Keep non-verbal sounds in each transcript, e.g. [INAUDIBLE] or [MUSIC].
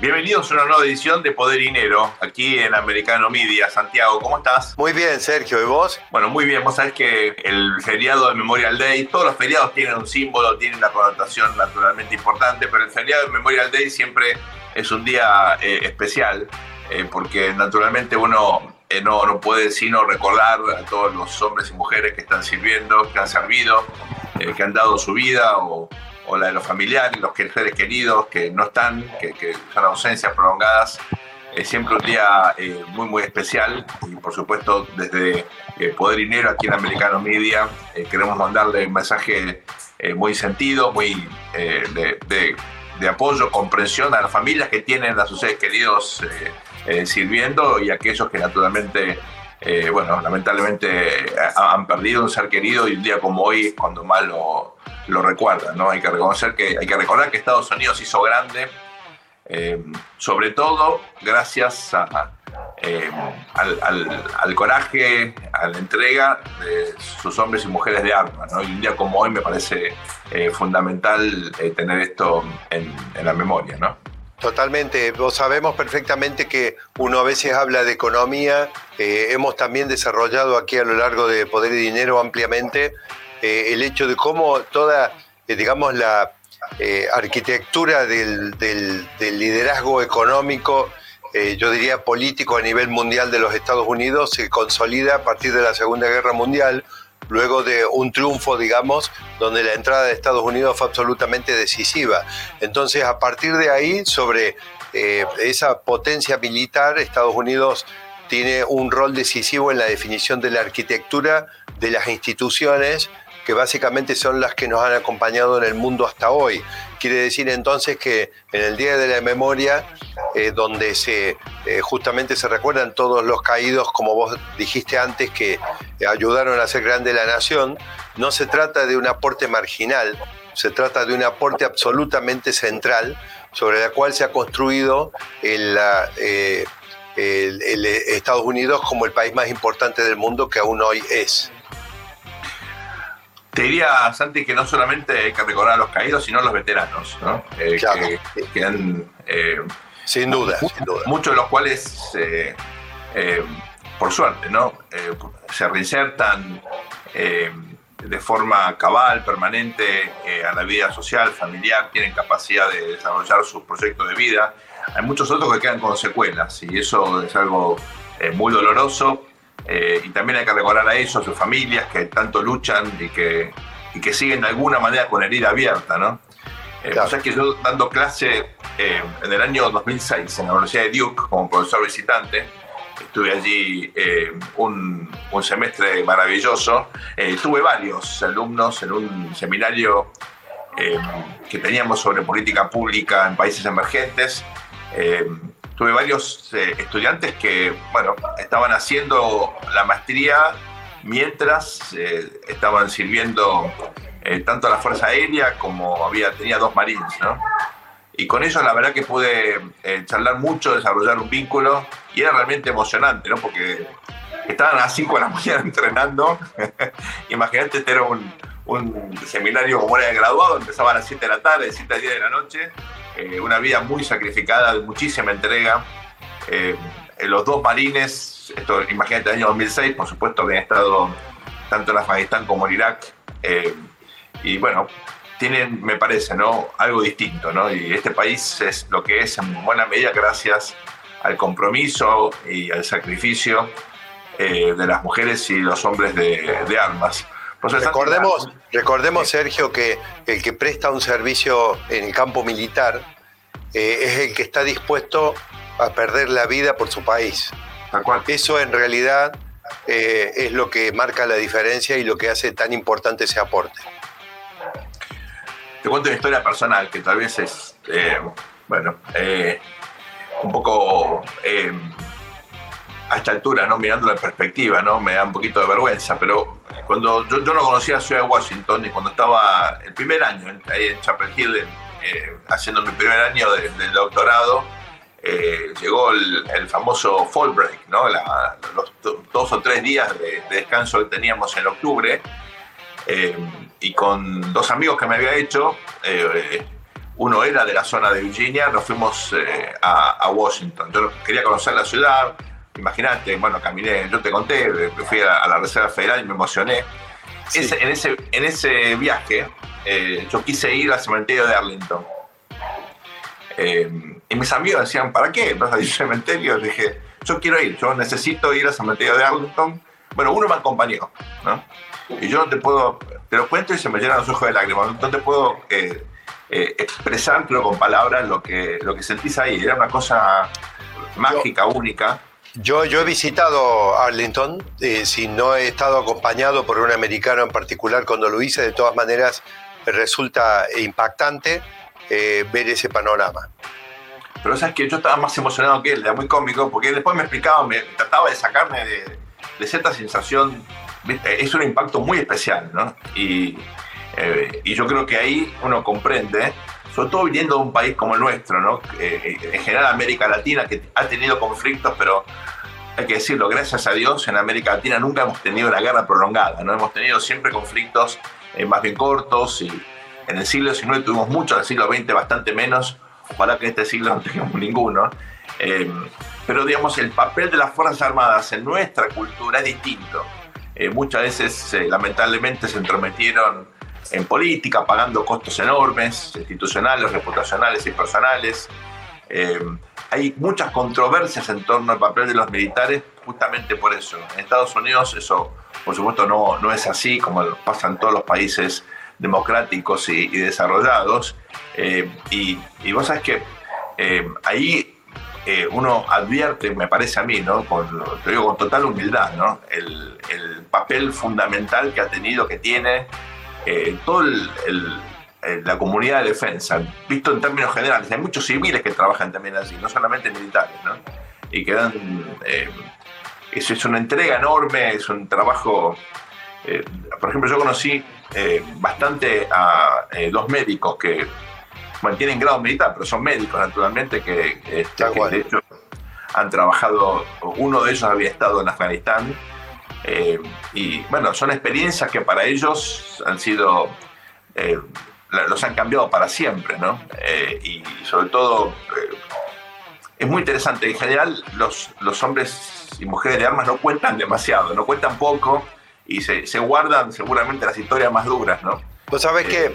Bienvenidos a una nueva edición de Poder y Dinero, aquí en Americano Media. Santiago, ¿cómo estás? Muy bien, Sergio, ¿y vos? Bueno, muy bien. Vos sabés que el feriado de Memorial Day, todos los feriados tienen un símbolo, tienen una connotación naturalmente importante, pero el feriado de Memorial Day siempre es un día eh, especial, eh, porque naturalmente uno eh, no, no puede sino recordar a todos los hombres y mujeres que están sirviendo, que han servido, que han dado su vida o o la de los familiares, los seres queridos que no están, que, son ausencias prolongadas. Es siempre un día eh, muy, muy especial y por supuesto desde eh, Poder Dinero aquí en Americano Media eh, queremos mandarle un mensaje muy sentido, muy de, de, apoyo, comprensión a las familias que tienen a sus seres queridos sirviendo y a aquellos que naturalmente bueno, lamentablemente han perdido un ser querido y un día como hoy, cuando más lo, lo recuerdan, ¿no? Hay que reconocer que, hay que recordar que Estados Unidos hizo grande, eh, sobre todo gracias eh, al, coraje, a la entrega de sus hombres y mujeres de armas, ¿no? Y un día como hoy me parece eh, fundamental tener esto en, la memoria, ¿no? Totalmente, vos sabemos perfectamente que uno a veces habla de economía, hemos también desarrollado aquí a lo largo de Poder y Dinero ampliamente eh, el hecho de cómo toda, eh, digamos, la eh, arquitectura del, liderazgo económico, yo diría político a nivel mundial de los Estados Unidos, se consolida a partir de la Segunda Guerra Mundial, luego de un triunfo, digamos, donde la entrada de Estados Unidos fue absolutamente decisiva. Entonces, a partir de ahí, sobre esa potencia militar, Estados Unidos tiene un rol decisivo en la definición de la arquitectura de las instituciones que básicamente son las que nos han acompañado en el mundo hasta hoy. Quiere decir entonces que en el Día de la Memoria, eh, donde se, eh, justamente se recuerdan todos los caídos, como vos dijiste antes, que ayudaron a hacer grande la nación, no se trata de un aporte marginal, se trata de un aporte absolutamente central sobre la cual se ha construido eh, el Estados Unidos como el país más importante del mundo que aún hoy es. Te diría, Santi, que no solamente hay que recordar a los caídos, sino a los veteranos, ¿no? Eh, que, han. Eh, sin, duda, Muchos de los cuales, eh, por suerte, ¿no? se reinsertan de forma cabal, permanente a la vida social, familiar, tienen capacidad de desarrollar sus proyectos de vida. Hay muchos otros que quedan con secuelas y eso es algo muy doloroso eh, y también hay que recordar a ellos, a sus familias que tanto luchan y que, y que siguen de alguna manera con herida abierta, ¿no? Eh, o sea que yo dando clase eh, en el año 2006 en la Universidad de Duke como profesor visitante, estuve allí un, un, semestre maravilloso, tuve varios alumnos en un seminario que teníamos sobre política pública en países emergentes tuve varios eh, estudiantes que, bueno, estaban haciendo la maestría mientras eh, estaban sirviendo eh, tanto a la Fuerza Aérea como había, tenía dos marines, ¿no? Y con ellos la verdad que pude charlar mucho, desarrollar un vínculo y era realmente emocionante, ¿no? Porque estaban a las 5 de la [LAUGHS] mañana entrenando. [LAUGHS] Imagínate, este era un, un seminario como era de graduado, empezaban a las 7 de la tarde, 7 a 10 de la noche eh, una vida muy sacrificada, de muchísima entrega. Eh, los dos marines, esto imagínate, el año 2006, por supuesto, habían estado tanto en Afganistán como en Irak. Eh, y bueno, tienen, me parece, ¿no? algo distinto. ¿no? Y este país es lo que es en buena medida gracias al compromiso y al sacrificio de las mujeres y los hombres de, armas. Recordemos, recordemos, Sergio, que el que presta un servicio en el campo militar eh, es el que está dispuesto a perder la vida por su país. Eso en realidad eh, es lo que marca la diferencia y lo que hace tan importante ese aporte. Te cuento una historia personal que tal vez es, eh, bueno, un poco a esta altura, ¿no? mirando la perspectiva, ¿no? me da un poquito de vergüenza, pero cuando yo, no conocía la ciudad de Washington y cuando estaba el primer año ahí en Chapel Hill, eh, haciendo mi primer año del doctorado, eh, llegó el, famoso fall break, ¿no? los dos o tres días de, descanso que teníamos en octubre, eh, y con dos amigos que me había hecho, uno era de la zona de Virginia, nos fuimos eh, a, Washington. Yo quería conocer la ciudad, imagínate, bueno, caminé, yo te conté, fui a, la Reserva Federal y me emocioné. en, ese, en ese viaje, eh, yo quise ir al cementerio de Arlington. Eh, y mis amigos decían, ¿para qué vas a ir al cementerio? dije, yo quiero ir, yo necesito ir al cementerio de Arlington. Bueno, uno me acompañó, ¿no? Y yo no te puedo, te lo cuento y se me llenan los ojos de lágrimas, no te puedo eh, eh, expresar, creo, con palabras lo que, lo que sentís ahí. Era una cosa mágica, única. Yo, yo he visitado Arlington, eh, si no he estado acompañado por un americano en particular cuando lo hice, de todas maneras resulta impactante ver ese panorama. Pero sabes que yo estaba más emocionado que él, era muy cómico, porque después me explicaba, me trataba de sacarme de, de cierta sensación es un impacto muy especial, ¿no? Y, eh, y, yo creo que ahí uno comprende, sobre todo viniendo de un país como el nuestro, ¿no? Eh, en general América Latina, que ha tenido conflictos, pero hay que decirlo, gracias a Dios, en América Latina nunca hemos tenido una guerra prolongada, ¿no? Hemos tenido siempre conflictos eh, más bien cortos y en el siglo XIX tuvimos mucho, en el siglo XX bastante menos, ojalá que en este siglo no tengamos ninguno. pero digamos, el papel de las Fuerzas Armadas en nuestra cultura es distinto. Eh, muchas veces eh, lamentablemente se entrometieron en política, pagando costos enormes, institucionales, reputacionales y personales. Eh, hay muchas controversias en torno al papel de los militares justamente por eso. En Estados Unidos eso, por supuesto, no, no es así como pasa en todos los países democráticos y, desarrollados. y, y, vos sabés que ahí uno advierte, me parece a mí, ¿no? Con, lo digo con total humildad, ¿no? El, papel fundamental que ha tenido, que tiene eh, toda la comunidad de defensa, visto en términos generales. Hay muchos civiles que trabajan también allí, no solamente militares, ¿no? Y que dan. Eh, eso es una entrega enorme, es un trabajo. Eh, por ejemplo, yo conocí bastante a dos médicos que mantienen grado militar, pero son médicos naturalmente que, este, de hecho han trabajado, uno de ellos había estado en Afganistán eh, y bueno, son experiencias que para ellos han sido, eh, los han cambiado para siempre, ¿no? Eh, y sobre todo es muy interesante, en general los, los hombres y mujeres de armas no cuentan demasiado, no cuentan poco y se, se guardan seguramente las historias más duras, ¿no? Vos sabés que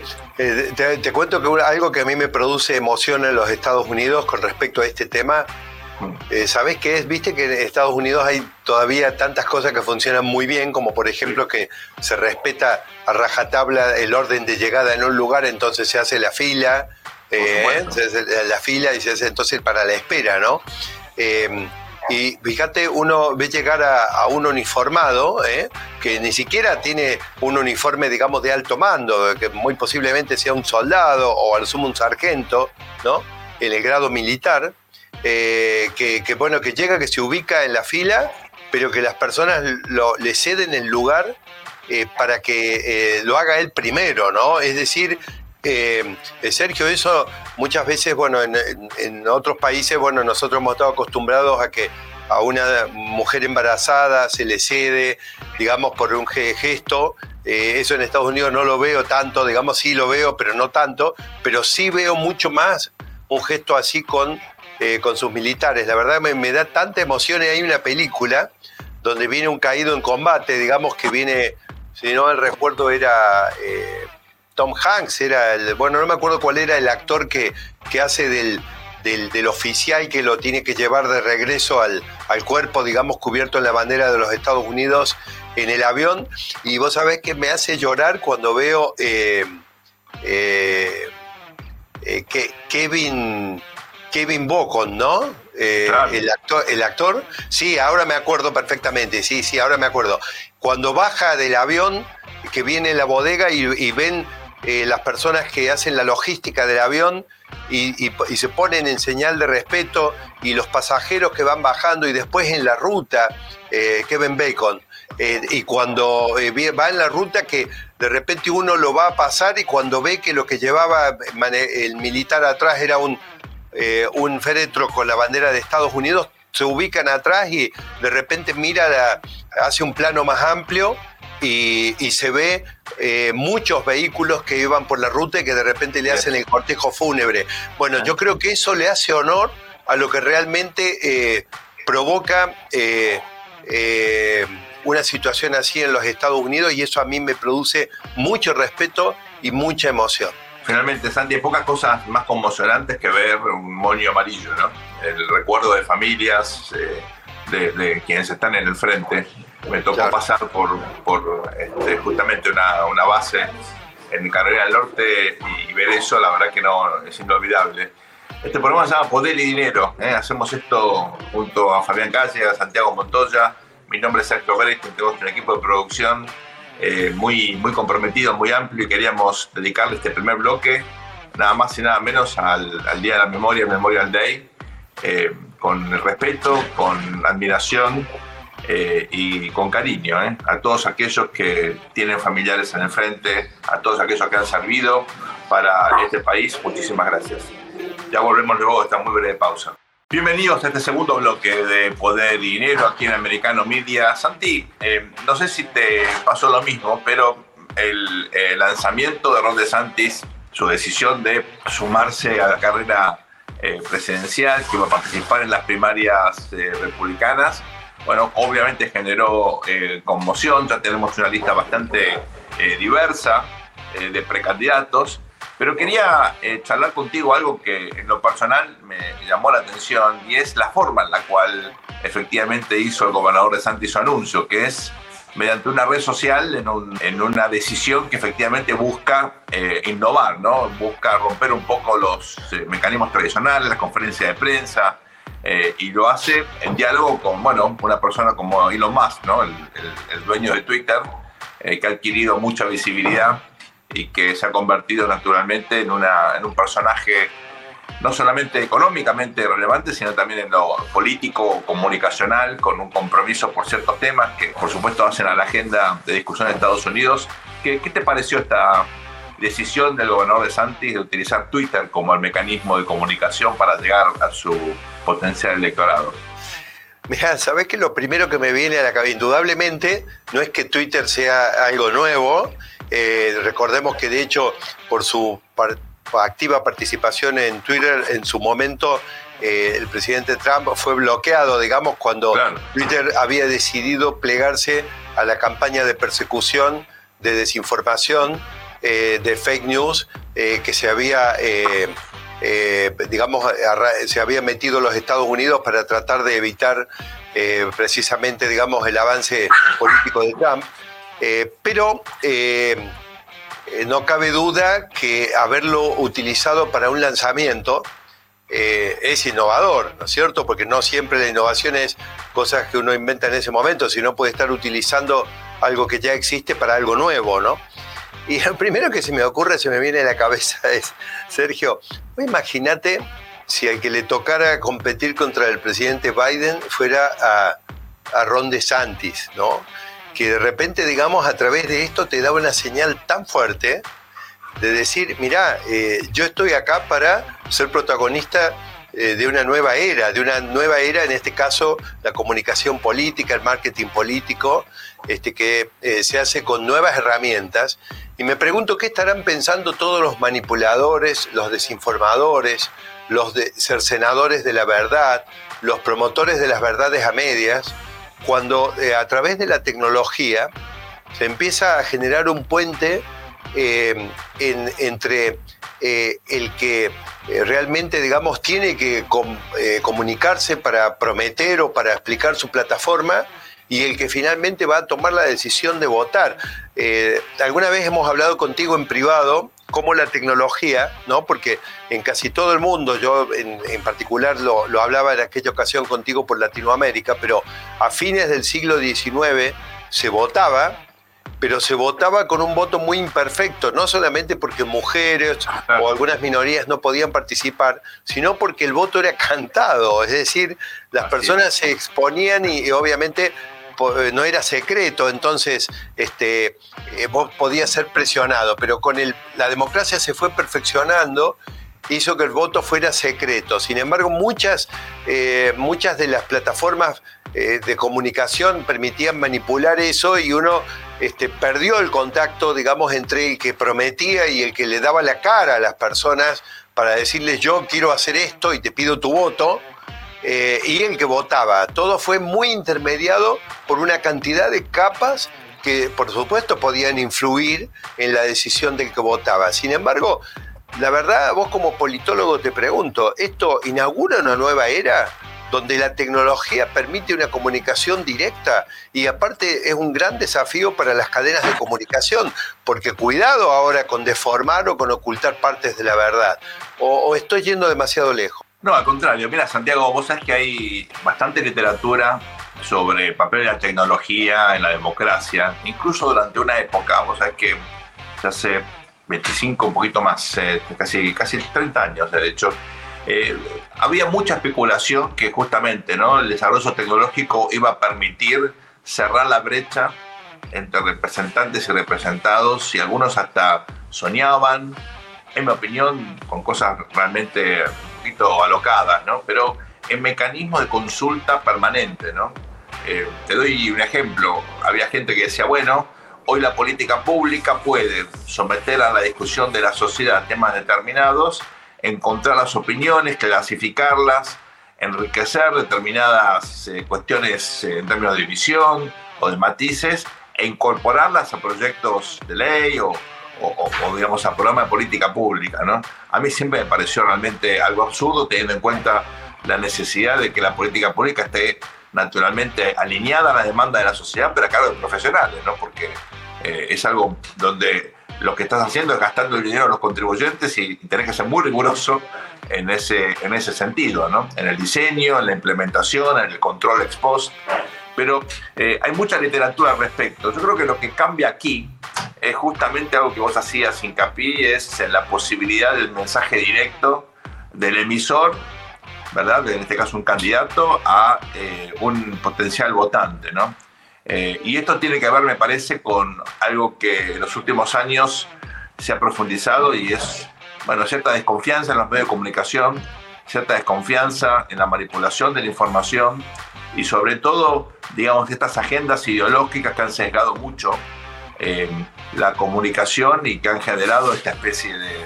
te, cuento que algo que a mí me produce emoción en los Estados Unidos con respecto a este tema. Eh, ¿sabés qué es? Viste que en Estados Unidos hay todavía tantas cosas que funcionan muy bien, como por ejemplo que se respeta a rajatabla el orden de llegada en un lugar, entonces se hace la fila, eh, se hace la fila y se hace entonces para la espera, ¿no? Y fíjate, uno ve llegar a, un uniformado, ¿eh? que ni siquiera tiene un uniforme, digamos, de alto mando, que muy posiblemente sea un soldado o al sumo un sargento, ¿no? En el grado militar, eh, que, bueno, que llega, que se ubica en la fila, pero que las personas le ceden el lugar eh, para que lo haga él primero, ¿no? Es decir, eh, Sergio, eso muchas veces, bueno, en, otros países, bueno, nosotros hemos estado acostumbrados a que a una mujer embarazada se le cede, digamos, por un gesto. Eh, eso en Estados Unidos no lo veo tanto, digamos, sí lo veo, pero no tanto, pero sí veo mucho más un gesto así con, eh, con sus militares. La verdad me, da tanta emoción. Hay una película donde viene un caído en combate, digamos que viene, si no el recuerdo era... Tom Hanks era el, bueno, no me acuerdo cuál era el actor que, que hace del, del, oficial que lo tiene que llevar de regreso al, cuerpo, digamos, cubierto en la bandera de los Estados Unidos en el avión. Y vos sabés que me hace llorar cuando veo eh, eh, eh, que Kevin, Kevin Bocon, ¿no? el, actor, el actor, sí, ahora me acuerdo perfectamente, sí, sí, ahora me acuerdo. Cuando baja del avión, que viene la bodega y ven eh, las personas que hacen la logística del avión y, se ponen en señal de respeto y los pasajeros que van bajando y después en la ruta, eh, Kevin Bacon, eh, y cuando va en la ruta que de repente uno lo va a pasar y cuando ve que lo que llevaba el militar atrás era un, un féretro con la bandera de Estados Unidos, se ubican atrás y de repente mira, hace un plano más amplio y, se ve eh, muchos vehículos que iban por la ruta y que de repente le hacen el cortejo fúnebre. Bueno, yo creo que eso le hace honor a lo que realmente eh, provoca eh, una situación así en los Estados Unidos y eso a mí me produce mucho respeto y mucha emoción. Finalmente, Santi, hay pocas cosas más conmocionantes que ver un moño amarillo, ¿no? El recuerdo de familias, de, quienes están en el frente. Me tocó pasar por, por este, justamente una, una, base en Carolina del Norte y ver eso, la verdad que no es inolvidable. Este programa se llama Poder y Dinero. ¿eh? Hacemos esto junto a Fabián Calle, a Santiago Montoya. Mi nombre es Sergio Pérez, tengo un equipo de producción eh, muy, muy comprometido, muy amplio y queríamos dedicarle este primer bloque nada más y nada menos al, al Día de la Memoria, Memorial Day. Eh, con respeto, con admiración eh, y con cariño ¿eh? a todos aquellos que tienen familiares en el frente, a todos aquellos que han servido para este país. Muchísimas gracias. Ya volvemos luego de esta muy breve pausa. Bienvenidos a este segundo bloque de Poder y Dinero aquí en Americano Media. Santi, eh, no sé si te pasó lo mismo, pero el, el lanzamiento de Ron DeSantis, su decisión de sumarse a la carrera eh, presidencial que iba a participar en las primarias eh, republicanas. Bueno, obviamente generó eh, conmoción, ya tenemos una lista bastante diversa de precandidatos, pero quería charlar contigo algo que en lo personal me llamó la atención y es la forma en la cual efectivamente hizo el gobernador de Santi su anuncio, que es mediante una red social en, una decisión que efectivamente busca eh, innovar, ¿no? busca romper un poco los eh, mecanismos tradicionales, las conferencias de prensa, eh, y lo hace en diálogo con bueno, una persona como Elon Musk, ¿no? el, dueño de Twitter, que ha adquirido mucha visibilidad y que se ha convertido naturalmente en, una, en un personaje no solamente económicamente relevante, sino también en lo político, comunicacional, con un compromiso por ciertos temas que por supuesto hacen a la agenda de discusión de Estados Unidos. ¿Qué, qué te pareció esta decisión del gobernador de Santis de utilizar Twitter como el mecanismo de comunicación para llegar a su potencial electorado? Mira, sabes que lo primero que me viene a la cabeza, indudablemente, no es que Twitter sea algo nuevo. Eh, recordemos que de hecho, por su activa participación en Twitter, en su momento eh, el presidente Trump fue bloqueado, digamos, cuando Twitter había decidido plegarse a la campaña de persecución, de desinformación, eh, de fake news eh, que se había, digamos, se había metido los Estados Unidos para tratar de evitar precisamente, digamos, el avance político de Trump. Pero eh, no cabe duda que haberlo utilizado para un lanzamiento eh, es innovador, ¿no es cierto? Porque no siempre la innovación es cosas que uno inventa en ese momento, sino puede estar utilizando algo que ya existe para algo nuevo, ¿no? Y lo primero que se me ocurre, se me viene a la cabeza [LAUGHS] es, Sergio, imagínate si al que le tocara competir contra el presidente Biden fuera a, a Ron DeSantis, ¿no? Que de repente, digamos, a través de esto te da una señal tan fuerte de decir, mira, eh, yo estoy acá para ser protagonista eh, de una nueva era, de una nueva era, en este caso, la comunicación política, el marketing político, este, que eh, se hace con nuevas herramientas. Y me pregunto qué estarán pensando todos los manipuladores, los desinformadores, los cercenadores de la verdad, los promotores de las verdades a medias, cuando eh, a través de la tecnología se empieza a generar un puente eh, entre eh, el que realmente, digamos, tiene que comunicarse para prometer o para explicar su plataforma y el que finalmente va a tomar la decisión de votar. alguna vez hemos hablado contigo en privado cómo la tecnología, ¿no? Porque en casi todo el mundo, yo en, particular lo, hablaba en aquella ocasión contigo por Latinoamérica, pero a fines del siglo XIX se votaba, pero se votaba con un voto muy imperfecto, no solamente porque mujeres o algunas minorías no podían participar, sino porque el voto era cantado, es decir, las personas se exponían y obviamente eh, no era secreto, entonces este, eh, vos podías ser presionado, pero con el, la democracia se fue perfeccionando hizo que el voto fuera secreto. Sin embargo, muchas, eh, muchas de las plataformas eh, de comunicación permitían manipular eso y uno este, perdió el contacto, digamos, entre el que prometía y el que le daba la cara a las personas para decirles yo quiero hacer esto y te pido tu voto. Eh, y el que votaba. Todo fue muy intermediado por una cantidad de capas que por supuesto podían influir en la decisión del que votaba. Sin embargo, la verdad, vos como politólogo te pregunto, ¿esto inaugura una nueva era? donde la tecnología permite una comunicación directa y aparte es un gran desafío para las cadenas de comunicación, porque cuidado ahora con deformar o con ocultar partes de la verdad, o, estoy yendo demasiado lejos. No, al contrario, mira Santiago, vos sabés que hay bastante literatura sobre el papel de la tecnología en la democracia, incluso durante una época, vos sabés que hace 25, un poquito más, eh, casi, casi 30 años de hecho, eh, había mucha especulación que justamente ¿no? el desarrollo tecnológico iba a permitir cerrar la brecha entre representantes y representados y algunos hasta soñaban, en mi opinión, con cosas realmente un poquito alocadas, ¿no? pero en mecanismos de consulta permanente. ¿no? Eh, te doy un ejemplo, había gente que decía, bueno, hoy la política pública puede someter a la discusión de la sociedad temas determinados encontrar las opiniones, clasificarlas, enriquecer determinadas eh, cuestiones eh, en términos de visión o de matices e incorporarlas a proyectos de ley o, digamos a programas de política pública. A mí siempre me pareció realmente algo absurdo teniendo en cuenta la necesidad de que la política pública esté naturalmente alineada a la demanda de la sociedad, pero a cargo de profesionales, ¿no? porque eh, es algo donde lo que estás haciendo es gastando el dinero de los contribuyentes y, tenés que ser muy riguroso en ese, en ese sentido, ¿no? En el diseño, en la implementación, en el control ex post. Pero eh, hay mucha literatura al respecto. Yo creo que lo que cambia aquí es justamente algo que vos hacías hincapié, es en la posibilidad del mensaje directo del emisor, ¿verdad? En este caso un candidato, a eh, un potencial votante, ¿no? Eh, y esto tiene que ver, me parece, con algo que en los últimos años se ha profundizado y es, bueno, cierta desconfianza en los medios de comunicación, cierta desconfianza en la manipulación de la información y sobre todo, digamos, estas agendas ideológicas que han sesgado mucho eh, la comunicación y que han generado esta especie de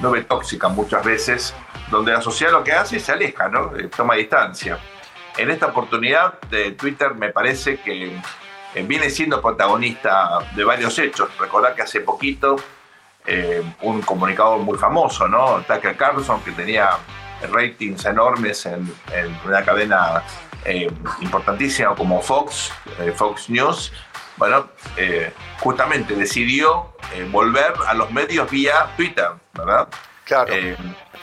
nube tóxica muchas veces, donde la sociedad lo que hace es se aleja, ¿no? Eh, toma distancia. En esta oportunidad de Twitter me parece que eh, viene siendo protagonista de varios hechos. Recordar que hace poquito eh, un comunicador muy famoso, ¿no? Tucker Carlson, que tenía ratings enormes en, una cadena eh, importantísima como Fox, Fox News, bueno, justamente decidió volver a los medios vía Twitter, ¿verdad? Claro.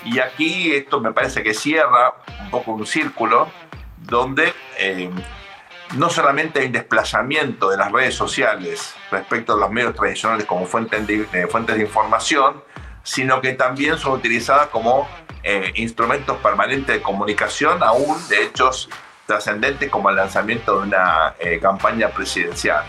Y aquí esto me parece que cierra un poco un círculo donde no solamente hay desplazamiento de las redes sociales respecto a los medios tradicionales como fuentes de, eh, fuentes de información, sino que también son utilizadas como eh, instrumentos permanentes de comunicación, aún de hechos trascendentes como el lanzamiento de una eh, campaña presidencial.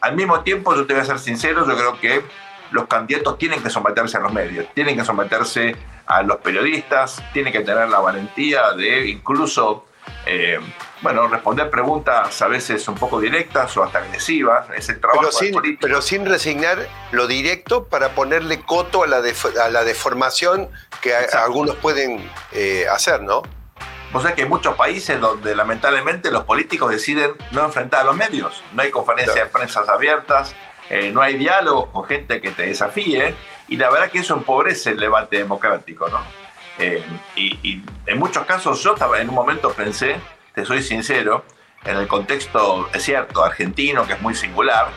al mismo tiempo, yo te voy a ser sincero, yo creo que los candidatos tienen que someterse a los medios, tienen que someterse los periodistas, tienen que tener la valentía de incluso eh, bueno, responder preguntas a veces un poco directas o hasta agresivas, es el trabajo pero sin, pero sin resignar lo directo para ponerle coto a la, a la deformación que algunos pueden eh, hacer, ¿no? Vos sabés que hay muchos países donde lamentablemente los políticos deciden no enfrentar a los medios, no hay conferencias de prensa abiertas, eh, no hay diálogo con gente que te desafíe, y la verdad que eso empobrece el debate democrático, ¿no? Eh, y, en muchos casos yo estaba, en un momento pensé, te soy sincero, en el contexto, es cierto, argentino, que es muy singular,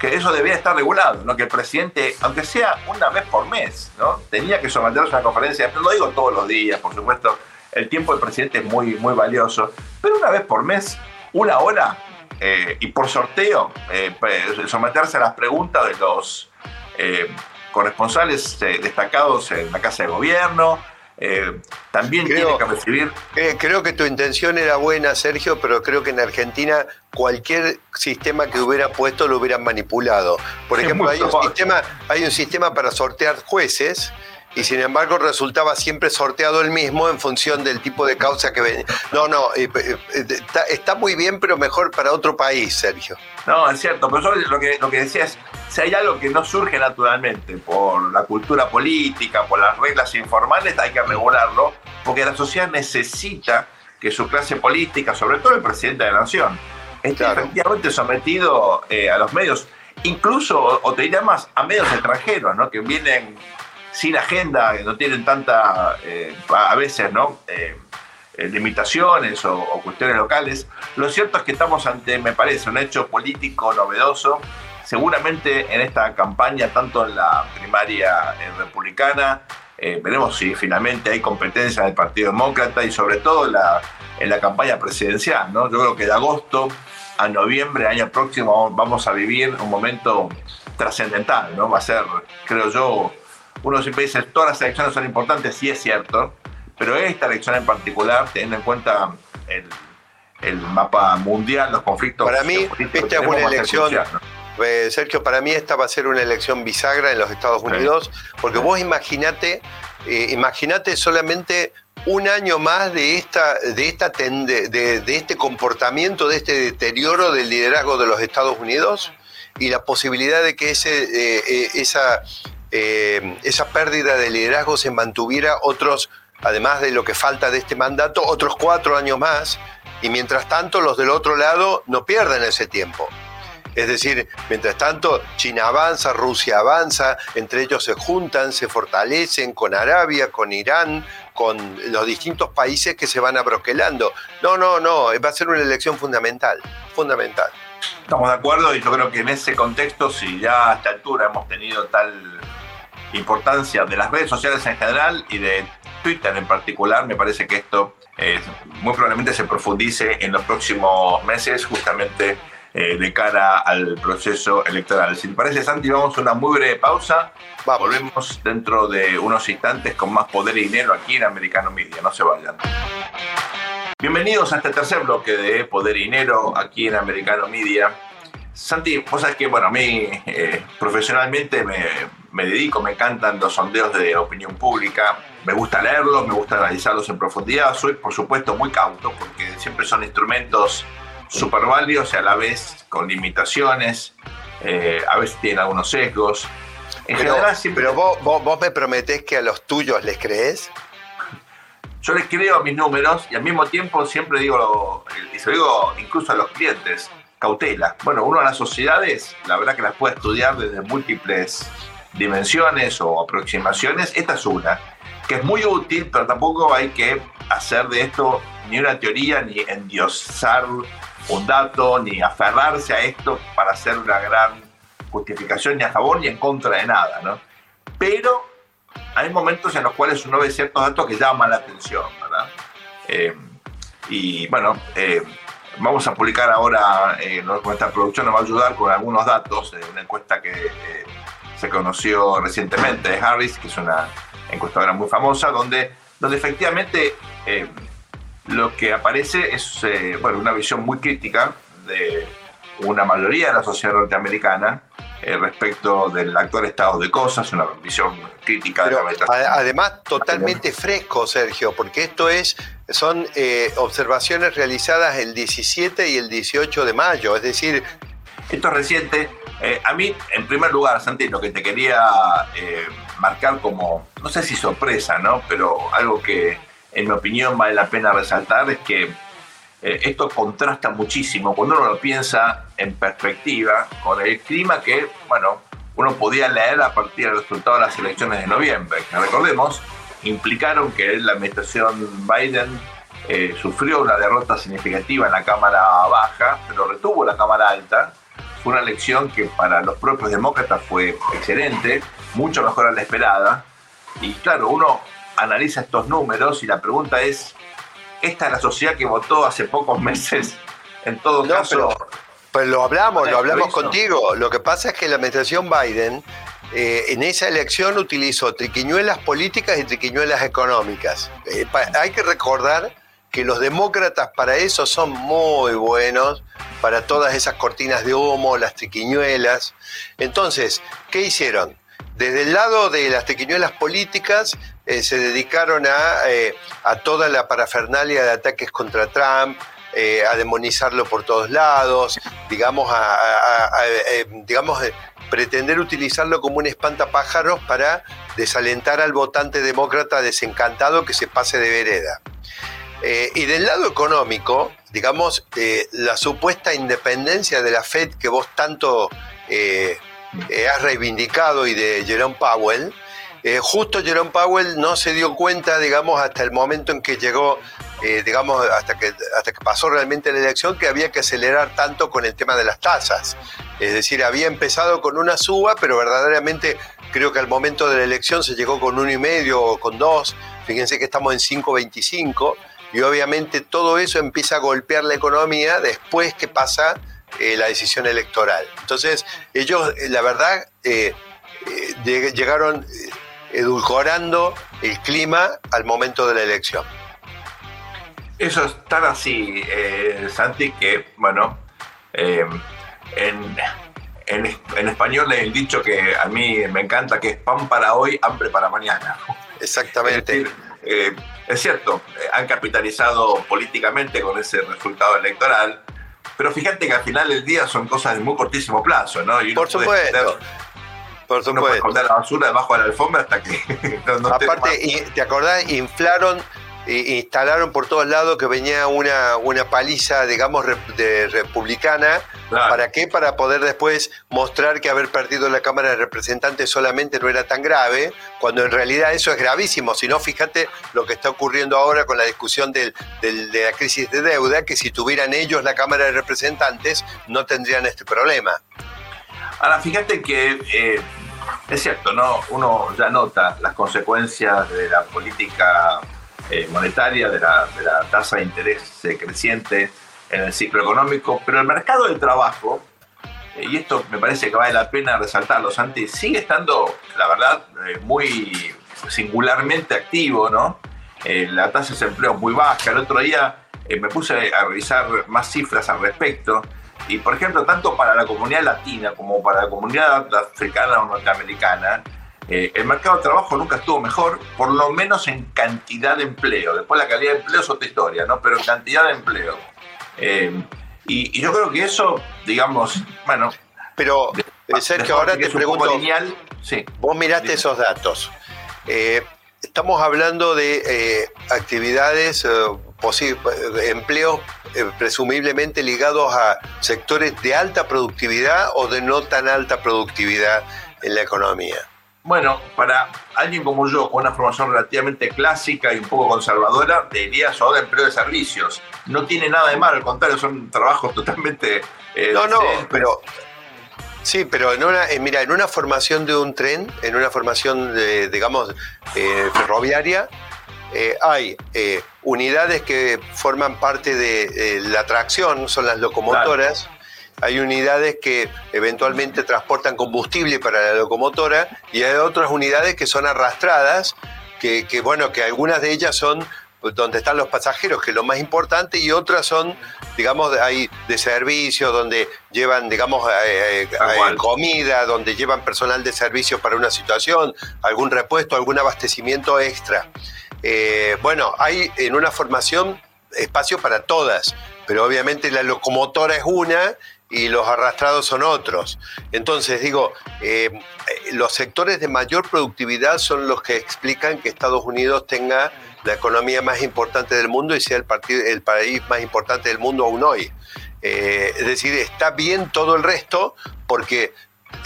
que eso debía estar regulado, ¿no? que el presidente, aunque sea una vez por mes, ¿no? tenía que someterse a una conferencia, no lo digo todos los días, por supuesto, el tiempo del presidente es muy, muy valioso, pero una vez por mes, una hora, eh, y por sorteo, eh, someterse a las preguntas de los corresponsales destacados en la Casa de Gobierno, eh, también tiene que recibir. creo que tu intención era buena, Sergio, pero creo que en Argentina cualquier sistema que hubiera puesto lo hubieran manipulado. Por ejemplo, hay un, sistema, hay un sistema para sortear jueces y sin embargo resultaba siempre sorteado el mismo en función del tipo de causa que venía. No, no, eh, eh, eh, está, muy bien, pero mejor para otro país, Sergio. No, es cierto, pero lo que, lo que decía es, si hay algo que no surge naturalmente por la cultura política, por las reglas informales, hay que regularlo, porque la sociedad necesita que su clase política, sobre todo el presidente de la nación, esté efectivamente sometido a los medios, incluso, o te diría más, a medios extranjeros, ¿no? que vienen sin agenda, que no tienen tanta, eh, a veces, ¿no? Eh, eh, limitaciones o, cuestiones locales. Lo cierto es que estamos ante, me parece, un hecho político novedoso. Seguramente en esta campaña, tanto en la primaria republicana, veremos si finalmente hay competencia del Partido Demócrata y sobre todo en la campaña presidencial. ¿no? Yo creo que de agosto a noviembre, año próximo, vamos a vivir un momento trascendental. ¿no? Va a ser, creo yo, uno siempre dice, todas las elecciones son importantes, sí es cierto, pero esta elección en particular, teniendo en cuenta el, mapa mundial, los conflictos. Para mí, esta es una elección. Eh, Sergio, para mí esta va a ser una elección bisagra en los Estados Unidos, porque vos imaginate, eh, imaginate solamente un año más de esta, de esta de, este comportamiento, de este deterioro del liderazgo de los Estados Unidos y la posibilidad de que ese, eh, esa eh, esa pérdida de liderazgo se mantuviera otros, además de lo que falta de este mandato, otros cuatro años más, y mientras tanto los del otro lado no pierden ese tiempo. Es decir, mientras tanto China avanza, Rusia avanza, entre ellos se juntan, se fortalecen con Arabia, con Irán, con los distintos países que se van abroquelando. No, no, no, va a ser una elección fundamental, fundamental. Estamos de acuerdo y yo creo que en ese contexto, si ya a esta altura hemos tenido tal importancia de las redes sociales en general y de Twitter en particular, me parece que esto eh, muy probablemente se profundice en los próximos meses, justamente eh, de cara al proceso electoral. Si te parece, Santi, vamos a una muy breve pausa. Volvemos dentro de unos instantes con más poder y dinero aquí en Americano Media. No se vayan. Bienvenidos a este tercer bloque de Poder y Dinero aquí en Americano Media. Santi, vos sabés que, bueno, a mí eh, profesionalmente me, me dedico, me encantan los sondeos de opinión pública, me gusta leerlos, me gusta analizarlos en profundidad, soy por supuesto muy cauto porque siempre son instrumentos súper válidos y a la vez con limitaciones, eh, a veces tienen algunos sesgos. En pero, general siempre... Pero vos, vos, me prometés que a los tuyos les crees. Yo les creo a mis números y al mismo tiempo siempre digo, y se lo digo incluso a los clientes, cautela. Bueno, uno a las sociedades, la verdad que las puede estudiar desde múltiples dimensiones o aproximaciones. Esta es una, que es muy útil, pero tampoco hay que hacer de esto ni una teoría, ni endiosar un dato, ni aferrarse a esto para hacer una gran justificación ni a favor ni en contra de nada, ¿no? Pero hay momentos en los cuales uno ve ciertos datos que llaman la atención, ¿verdad? Eh, y bueno, eh, vamos a publicar ahora, eh, nuestra producción nos va a ayudar con algunos datos de una encuesta que se conoció recientemente de Harris, que es una encuestadora muy famosa, donde, donde efectivamente eh, lo que aparece es eh, bueno, una visión muy crítica de una mayoría de la sociedad norteamericana eh, respecto del actual estado de cosas, una visión crítica de la Además, totalmente fresco, Sergio, porque esto es son observaciones realizadas el 17 y el 18 de mayo, es decir... Esto es reciente, eh, a mí, en primer lugar, Santi, lo que te quería eh, marcar como, no sé si sorpresa, ¿no? Pero algo que, en mi opinión, vale la pena resaltar es que eh, esto contrasta muchísimo cuando uno lo piensa en perspectiva con el clima que, bueno, uno podía leer a partir del resultado de las elecciones de noviembre, recordemos, implicaron que la administración Biden sufrió una derrota significativa en la Cámara Baja, pero retuvo la Cámara Alta fue una elección que para los propios demócratas fue excelente, mucho mejor a la esperada. Y claro, uno analiza estos números y la pregunta es, ¿esta es la sociedad que votó hace pocos meses? En todo caso... pues lo hablamos, lo hablamos contigo. Lo que pasa es que la administración Biden eh, en esa elección utilizó triquiñuelas políticas y triquiñuelas económicas. Eh, hay que recordar que los demócratas para eso son muy buenos, para todas esas cortinas de humo, las triquiñuelas. Entonces, ¿qué hicieron? desde el lado de las tequiñuelas políticas eh, se dedicaron eh, a, toda la parafernalia de ataques contra Trump, eh, a demonizarlo por todos lados, digamos, a, digamos pretender utilizarlo como un espantapájaros para desalentar al votante demócrata desencantado que se pase de vereda. y del lado económico, digamos, la supuesta independencia de la Fed que vos tanto eh, has reivindicado y de Jerome Powell, eh, justo Jerome Powell no se dio cuenta, digamos, hasta el momento en que llegó, eh, digamos, hasta que, hasta que pasó realmente la elección, que había que acelerar tanto con el tema de las tasas. Es decir, había empezado con una suba, pero verdaderamente creo que al momento de la elección se llegó con uno y medio o con dos. Fíjense que estamos en 5.25 y obviamente todo eso empieza a golpear la economía después que pasa eh, la decisión electoral. Entonces, ellos, eh, la verdad, llegaron edulcorando el clima al momento de la elección. Eso es tan así, Santi, que, bueno, en, en, español el dicho que a mí me encanta, que es pan para hoy, hambre para mañana. Exactamente. es cierto, han capitalizado políticamente con ese resultado electoral, pero fíjate que al final del día son cosas de muy cortísimo plazo, ¿no? Por supuesto. por supuesto. Uno la basura debajo de la alfombra hasta que. [LAUGHS] Aparte, te, acordás? Inflaron instalaron por todos lados que venía una, una paliza, digamos, de republicana. ¿Para qué? Para poder después mostrar que haber perdido la Cámara de Representantes solamente no era tan grave, cuando en realidad eso es gravísimo. Si no, fíjate lo que está ocurriendo ahora con la discusión de la crisis de deuda, que si tuvieran ellos la Cámara de Representantes no tendrían este problema. Ahora, fíjate que eh, es cierto, ¿no? Uno ya nota las consecuencias de la política eh, monetaria, de la, tasa de interés eh, creciente en el ciclo económico, pero el mercado del trabajo, eh, y esto me parece que vale la pena resaltarlo, Santi, sigue estando, la verdad, muy singularmente activo, ¿no? la tasa de desempleo es muy baja. El otro día me puse a revisar más cifras al respecto. Y, por ejemplo, tanto para la comunidad latina como para la comunidad africana o norteamericana, eh, el mercado de trabajo nunca estuvo mejor, por lo menos en cantidad de empleo. Después la calidad de empleo es otra historia, ¿no? Pero en cantidad de empleo. Eh, y, yo creo que eso, digamos, bueno... Pero, eh, Sergio, ahora te pregunto, lineal, sí, vos miraste esos datos. estamos hablando de actividades, empleos presumiblemente ligados a sectores de alta productividad o de no tan alta productividad en la economía. Bueno, para alguien como yo, con una formación relativamente clásica y un poco conservadora, diría sobre empleo de servicios. No tiene nada de malo, al contrario, son trabajos [LAUGHS] totalmente... Eh, no, no, pero... Sí, pero en una, eh, mira, en una formación de un tren, en una formación, de, digamos, eh, ferroviaria, hay unidades que forman parte de la tracción, son las locomotoras hay unidades que eventualmente transportan combustible para la locomotora y hay otras unidades que son arrastradas, que, bueno, que algunas de ellas son donde están los pasajeros, que es lo más importante, y otras son, digamos, hay de servicio, donde llevan, digamos, eh, eh, eh, comida, donde llevan personal de servicio para una situación, algún repuesto, algún abastecimiento extra. bueno, hay en una formación espacio para todas, pero obviamente la locomotora es una y los arrastrados son otros. Entonces, digo, eh, los sectores de mayor productividad son los que explican que Estados Unidos tenga la economía más importante del mundo y sea el, el país más importante del mundo aún hoy. Eh, es decir, está bien todo el resto porque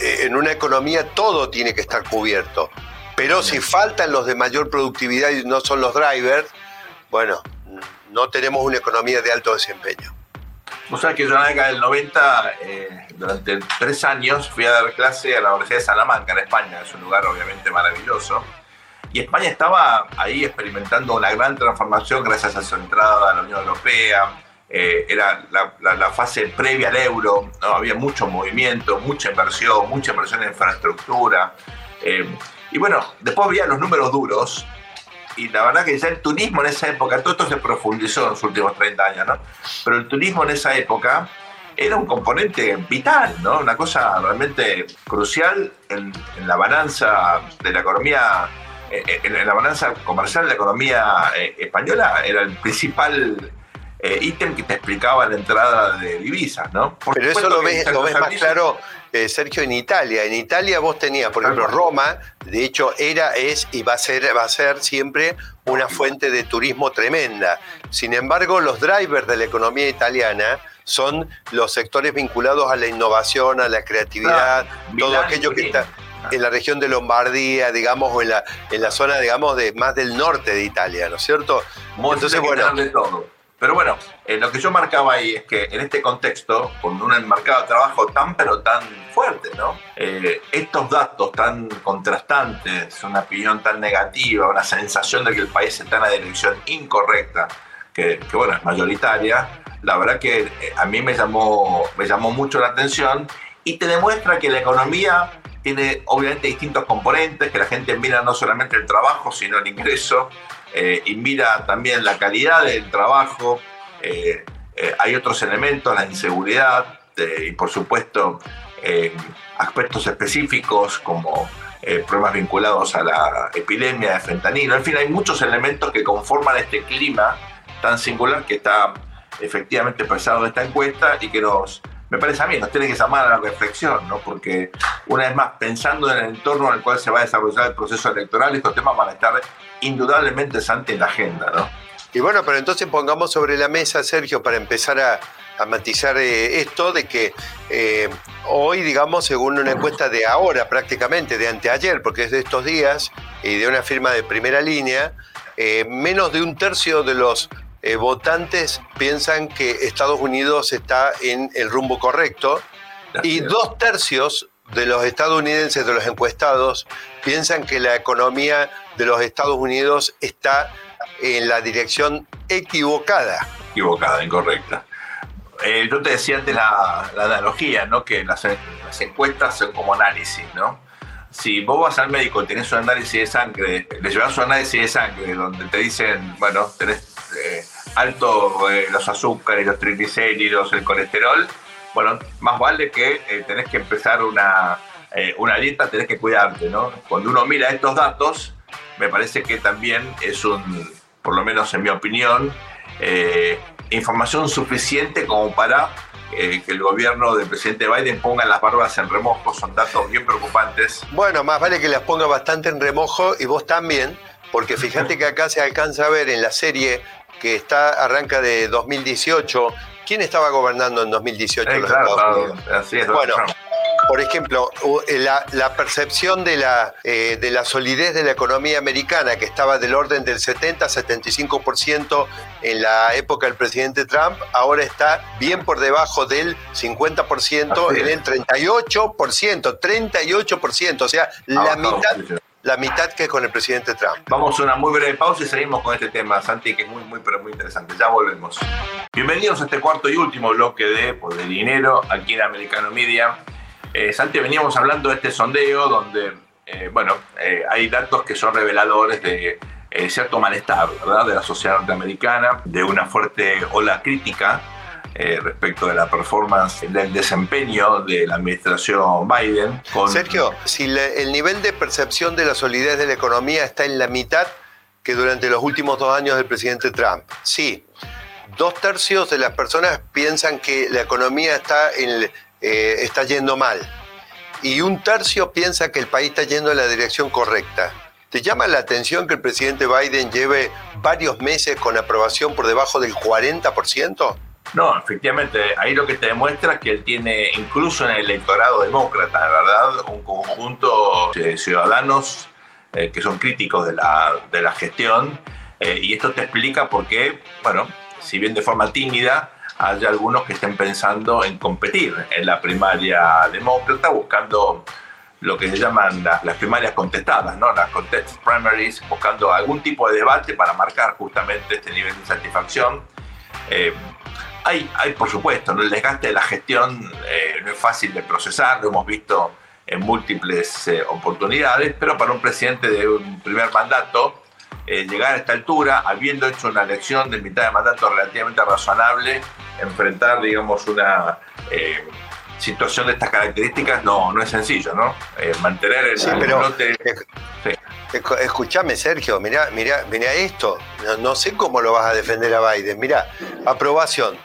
eh, en una economía todo tiene que estar cubierto. Pero si faltan los de mayor productividad y no son los drivers, bueno, no tenemos una economía de alto desempeño. Vos sabés que yo en la década del 90, eh, durante tres años, fui a dar clase a la Universidad de Salamanca, en España. Es un lugar obviamente maravilloso. Y España estaba ahí experimentando una gran transformación gracias a su entrada a la Unión Europea. Eh, era la, fase previa al euro, ¿no? había mucho movimiento, mucha inversión, mucha inversión en infraestructura. Eh, y bueno, después había los números duros y la verdad que ya el turismo en esa época, todo esto se profundizó en los últimos 30 años, ¿no? Pero el turismo en esa época era un componente vital, ¿no? Una cosa realmente crucial en, la balanza de la economía, eh, eh, en, la balanza comercial de la economía eh, española, era el principal ítem que te explicaba la entrada de divisas, ¿no? Pero eso lo ves, lo ves más claro, Sergio, en Italia. En Italia vos tenías, por ejemplo, Roma, de hecho era, es y va a ser, va a ser siempre una fuente de turismo tremenda. Sin embargo, los drivers de la economía italiana son los sectores vinculados a la innovación, a la creatividad, todo aquello que está en la región de Lombardía, digamos, o en la, en la zona, digamos, de más del norte de Italia, ¿no es cierto? Entonces, bueno. todo. Pero bueno, eh, lo que yo marcaba ahí es que en este contexto, con un enmarcado trabajo tan pero tan fuerte, ¿no? Eh, estos datos tan contrastantes, una opinión tan negativa, una sensación de que el país está en la dirección incorrecta, que, que bueno, es mayoritaria, la verdad que eh, a mí me llamó, me llamó mucho la atención y te demuestra que la economía tiene obviamente distintos componentes, que la gente mira no solamente el trabajo, sino el ingreso, eh, mira también la calidad del trabajo. Eh, hay otros elementos, la inseguridad y por supuesto aspectos específicos como problemas vinculados a la epidemia de fentanilo. En fin, hay muchos elementos que conforman este clima tan singular que está efectivamente expresado en esta encuesta y que nos, me parece a mí, nos tiene que llamar a la reflexión, ¿no? porque una vez más, pensando en el entorno en el cual se va a desarrollar el proceso electoral, estos temas van a estar indudablemente antes en la agenda. ¿no? Y bueno, pero entonces pongamos sobre la mesa, Sergio, para empezar a, matizar eh, esto de que eh, hoy, digamos, según una encuesta de ahora prácticamente, de anteayer, porque es de estos días, y de una firma de primera línea, eh, menos de un tercio de los eh, votantes piensan que Estados Unidos está en el rumbo correcto y dos tercios de los estadounidenses, de los encuestados, piensan que la economía de los Estados Unidos está en la dirección equivocada. Equivocada, incorrecta. Eh, yo te decía antes la, analogía, ¿no? que las, encuestas son como análisis, ¿no? Si vos vas al médico y tenés un análisis de sangre, le llevas un análisis de sangre donde te dicen, bueno, tenés eh, alto eh, los azúcares, los triglicéridos, el colesterol, bueno, más vale que eh, tenés que empezar una, eh, una dieta, tenés que cuidarte, ¿no? Cuando uno mira estos datos, me parece que también es un, por lo menos en mi opinión, información suficiente como para que el gobierno del presidente Biden ponga las barbas en remojo. Son datos bien preocupantes. Bueno, más vale que las ponga bastante en remojo y vos también, porque fíjate que acá se alcanza a ver en la serie que está arranca de 2018. ¿Quién estaba gobernando en 2018 en los Estados Unidos? Así es, bueno, por ejemplo, eh, la, percepción de la, eh, de la solidez de la economía americana, que estaba del orden del 70-75% en la época del presidente Trump, ahora está bien por debajo del 50%, en el 38%, 38%, o sea, la mitad la mitad que con el presidente Trump. Vamos a una muy breve pausa y seguimos con este tema, Santi, que es muy, muy, pero muy interesante. Ya volvemos. Bienvenidos a este cuarto y último bloque de Por el Dinero aquí en Americano Media. Eh, Santi, veníamos hablando de este sondeo donde, eh, bueno, eh, hay datos que son reveladores de cierto malestar, ¿verdad?, de la sociedad norteamericana, de una fuerte ola crítica eh, respecto de la performance del desempeño de la administración Biden. Sergio, si el nivel de percepción de la solidez de la economía está en la mitad que durante los últimos dos años del presidente Trump, sí. Dos tercios de las personas piensan que la economía está, en, eh, está yendo mal y un tercio piensa que el país está yendo en la dirección correcta. ¿Te llama la atención que el presidente Biden lleve varios meses con aprobación por debajo del 40%? No, efectivamente, ahí lo que te demuestra es que él tiene, incluso en el electorado demócrata, ¿verdad? Un conjunto de ciudadanos eh, que son críticos de la, de la gestión. Eh, y esto te explica por qué, bueno, si bien de forma tímida, hay algunos que estén pensando en competir en la primaria demócrata, buscando lo que se llaman las, primarias contestadas, ¿no? las contest primaries, buscando algún tipo de debate para marcar justamente este nivel de satisfacción. Eh, hay, hay por supuesto, el desgaste de la gestión eh, no es fácil de procesar, lo hemos visto en múltiples eh, oportunidades, pero para un presidente de un primer mandato, eh, llegar a esta altura, habiendo hecho una elección de mitad de mandato relativamente razonable, enfrentar, digamos, una situación de estas características no, no es sencillo, ¿no? mantener el, sí, pero, Escúchame, Sergio, mira, mira, mira esto. No, sé cómo lo vas a defender a Biden. Mira, aprobación.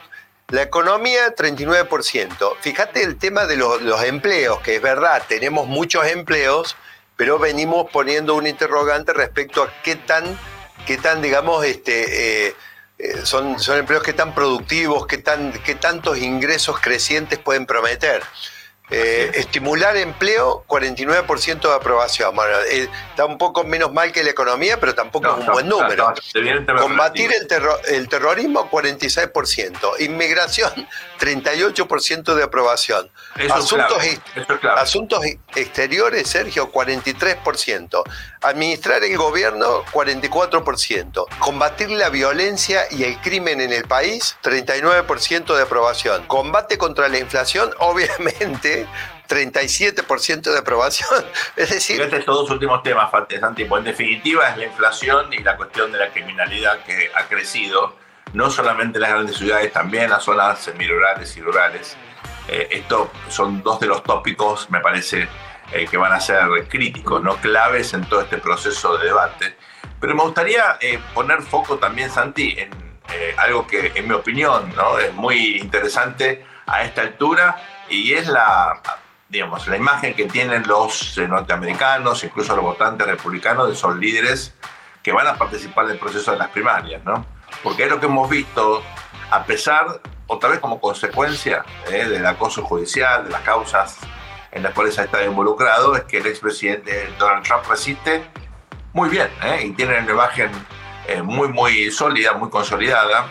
La economía, 39%. Fíjate el tema de los, empleos, que es verdad, tenemos muchos empleos, pero venimos poniendo un interrogante respecto a qué tan, qué tan digamos, este, eh, eh, son, son empleos que tan productivos, qué, tan, qué tantos ingresos crecientes pueden prometer. Eh, estimular empleo, 49% de aprobación. Bueno, eh, está un poco menos mal que la economía, pero tampoco es un buen número. Combatir el, el terrorismo, 46%. Inmigración, [LAUGHS] 38% de aprobación. asuntos, asuntos exteriores, Sergio, 43%. Administrar el gobierno, 44%. Combatir la violencia y el crimen en el país, 39% de aprobación. Combate contra la inflación, [LAUGHS] obviamente 37% de aprobación. [LAUGHS] Es decir. Estos dos últimos temas, Santi, en definitiva es la inflación y la cuestión de la criminalidad que ha crecido, no solamente en las grandes ciudades, también en las zonas semirurales y rurales. Eh, estos son dos de los tópicos, me parece, eh, que van a ser críticos, no claves en todo este proceso de debate. Pero me gustaría eh, poner foco también, Santi, en algo que, en mi opinión, ¿no? es muy interesante a esta altura y es la, digamos, la imagen que tienen los eh, norteamericanos, incluso los votantes republicanos, de esos líderes que van a participar del proceso de las primarias, ¿no? Porque es lo que hemos visto, a pesar, otra vez como consecuencia eh, del acoso judicial, de las causas en las cuales ha estado involucrado, es que el expresidente Donald Trump resiste muy bien ¿eh? y tiene una imagen muy, muy sólida, muy consolidada.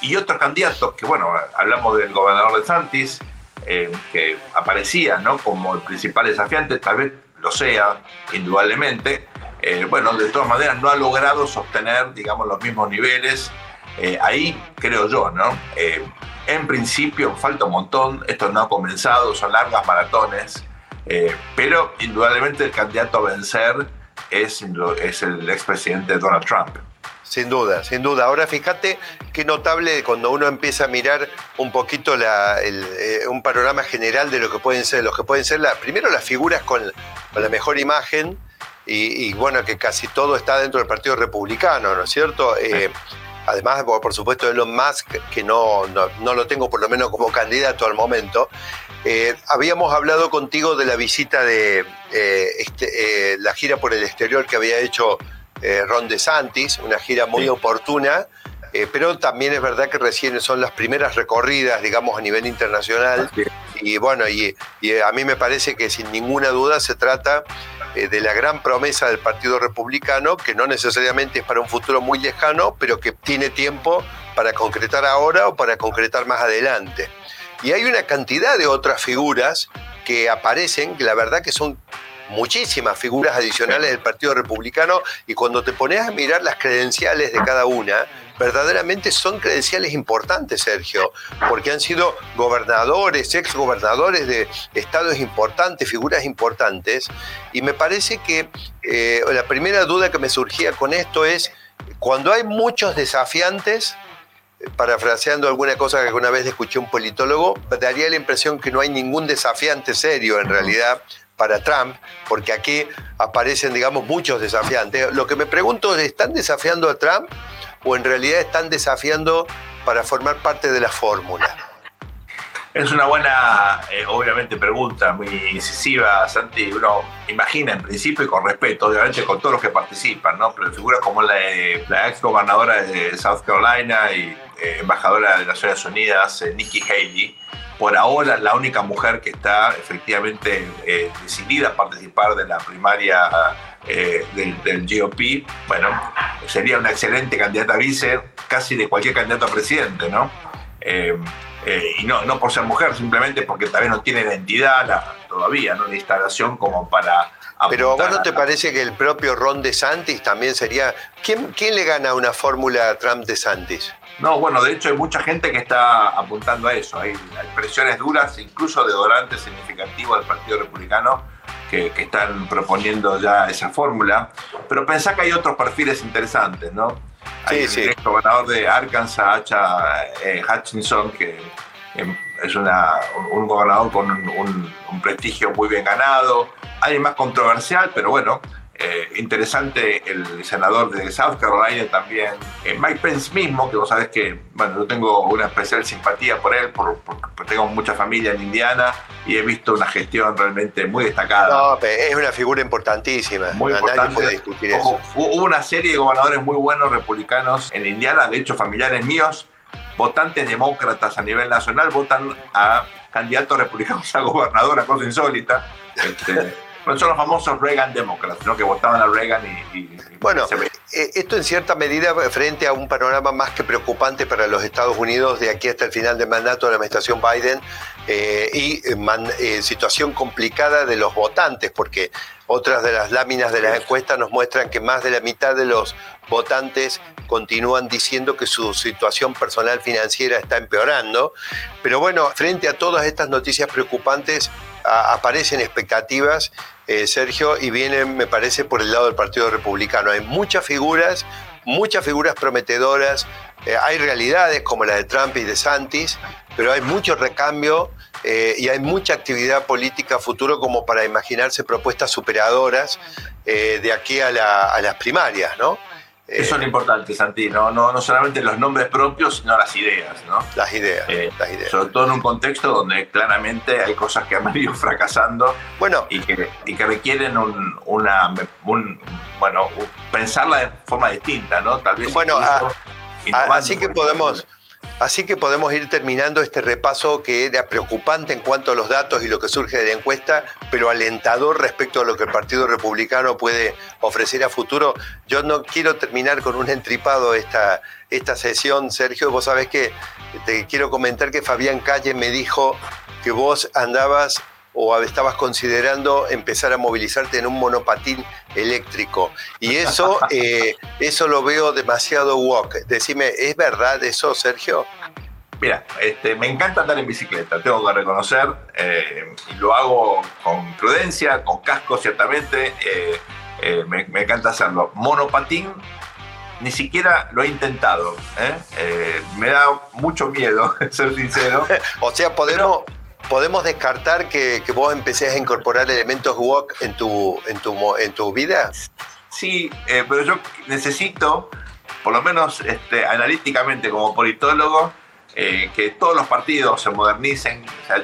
Y otros candidatos, que bueno, hablamos del gobernador de Santis, eh, que aparecía ¿no? como el principal desafiante, tal vez lo sea, indudablemente. Eh, bueno, de todas maneras no ha logrado sostener, digamos, los mismos niveles. Eh, ahí creo yo, ¿no? en principio falta un montón, esto no ha comenzado, son largas maratones, pero indudablemente el candidato a vencer es, es el expresidente Donald Trump. Sin duda, sin duda. Ahora fíjate qué notable cuando uno empieza a mirar un poquito eh, un panorama general de lo que pueden ser, los que pueden ser la, primero las figuras con, la mejor imagen y, bueno, que casi todo está dentro del Partido Republicano, ¿no es cierto? Eh, además, por, supuesto, Elon Musk, que no, no, lo tengo por lo menos como candidato al momento. Eh, habíamos hablado contigo de la visita de este, la gira por el exterior que había hecho eh, Ron DeSantis, una gira muy oportuna, eh, pero también es verdad que recién son las primeras recorridas, digamos, a nivel internacional. Y bueno, y, a mí me parece que sin ninguna duda se trata eh, de la gran promesa del Partido Republicano, que no necesariamente es para un futuro muy lejano, pero que tiene tiempo para concretar ahora o para concretar más adelante. Y hay una cantidad de otras figuras que aparecen, que la verdad que son muchísimas figuras adicionales del Partido Republicano y cuando te pones a mirar las credenciales de cada una, verdaderamente son credenciales importantes, Sergio, porque han sido gobernadores, exgobernadores de estados importantes, figuras importantes, y me parece que eh, la primera duda que me surgía con esto es, cuando hay muchos desafiantes, parafraseando alguna cosa que alguna vez escuché un politólogo, daría la impresión que no hay ningún desafiante serio en realidad para Trump, porque aquí aparecen, digamos, muchos desafiantes. Lo que me pregunto es, ¿están desafiando a Trump o en realidad están desafiando para formar parte de la fórmula? Es una buena, eh, obviamente, pregunta, muy incisiva, Santi. Uno imagina en principio y con respeto, obviamente, con todos los que participan, ¿no? Pero figuras como la, la ex gobernadora de South Carolina y eh, embajadora de Naciones Unidas, eh, Nikki Haley, por ahora la única mujer que está efectivamente eh, decidida a participar de la primaria eh, del, GOP, bueno, sería una excelente candidata a vice, casi de cualquier candidato a presidente, ¿no? Eh, y no, no por ser mujer, simplemente porque tal vez no tiene identidad todavía, ¿no? La instalación como para pero ¿vos no te parece que el propio Ron DeSantis también sería... ¿Quién, quién le gana una fórmula a Trump DeSantis? No, bueno, de hecho hay mucha gente que está apuntando a eso. Hay, presiones duras, incluso de donantes significativos del Partido Republicano, que, están proponiendo ya esa fórmula. Pero pensá que hay otros perfiles interesantes, ¿no? Hay el gobernador de Arkansas, Hacha, eh, Hutchinson, que em, es una, un gobernador con un, un prestigio muy bien ganado, alguien más controversial, pero bueno, eh, interesante el senador de South Carolina también, eh, Mike Pence mismo, que vos sabés que, bueno, yo tengo una especial simpatía por él, porque tengo mucha familia en Indiana y he visto una gestión realmente muy destacada. No, es una figura importantísima. Muy importante. Puede discutir eso. Hubo una serie de gobernadores muy buenos republicanos en Indiana, de hecho familiares míos, votantes demócratas a nivel nacional, votan a candidatos republicanos a gobernador, a cosa insólita. Este, [LAUGHS] son los famosos Reagan Democrats, ¿no? que votaban a Reagan y... bueno, eh, esto en cierta medida frente a un panorama más que preocupante para los Estados Unidos de aquí hasta el final del mandato de la administración Biden eh, y eh, situación complicada de los votantes, porque otras de las láminas de las encuestas nos muestran que más de la mitad de los votantes continúan diciendo que su situación personal financiera está empeorando. Pero bueno, frente a todas estas noticias preocupantes, aparecen expectativas eh, Sergio, y viene, me parece, por el lado del Partido Republicano. Hay muchas figuras, muchas figuras prometedoras, eh, hay realidades como la de Trump y de Santis, pero hay mucho recambio eh, y hay mucha actividad política futuro como para imaginarse propuestas superadoras de aquí a, a las primarias, ¿no? Eso es lo importante, Santi, ¿no? No, solamente los nombres propios, sino las ideas, ¿no? Las ideas, eh, las ideas. Sobre todo en un contexto donde claramente hay cosas que han ido [LAUGHS] fracasando bueno, y, que, y que requieren un, una, un, bueno, pensarla de forma distinta, ¿no? Tal vez... Bueno, así que podemos... Así que podemos ir terminando este repaso que era preocupante en cuanto a los datos y lo que surge de la encuesta, pero alentador respecto a lo que el Partido Republicano puede ofrecer a futuro. Yo no quiero terminar con un entripado esta, esta sesión, Sergio. Vos sabés que te quiero comentar que Fabián Calle me dijo que vos andabas o estabas considerando empezar a movilizarte en un monopatín eléctrico. Y eso, [LAUGHS] eh, eso lo veo demasiado walk. Decime, ¿es verdad eso, Sergio? Mira, este, me encanta andar en bicicleta, tengo que reconocer, eh, y lo hago con prudencia, con casco ciertamente, eh, me, encanta hacerlo. Monopatín, ni siquiera lo he intentado, me da mucho miedo, [LAUGHS] ser sincero. [LAUGHS] o sea, podemos podemos descartar que, vos empecés a incorporar elementos walk en tu, en tu, en tu vida. Sí, eh, pero yo necesito, por lo menos este, analíticamente como politólogo, eh, que todos los partidos se modernicen, se,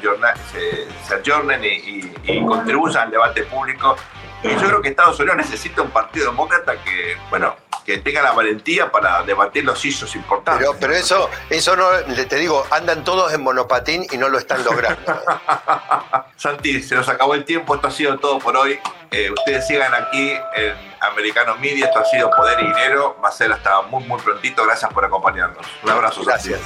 ayornen, y, contribuyan al debate público. Y yo creo que Estados Unidos necesita un partido demócrata que, bueno, que tenga la valentía para debatir los hisos importantes. Pero, pero eso, eso no, te digo, andan todos en monopatín y no lo están logrando. [LAUGHS] Santi, se nos acabó el tiempo, esto ha sido todo por hoy. Eh, ustedes sigan aquí en Americano Media, esto ha sido Poder y Dinero, va a ser hasta muy, muy prontito. Gracias por acompañarnos. Un abrazo, Gracias.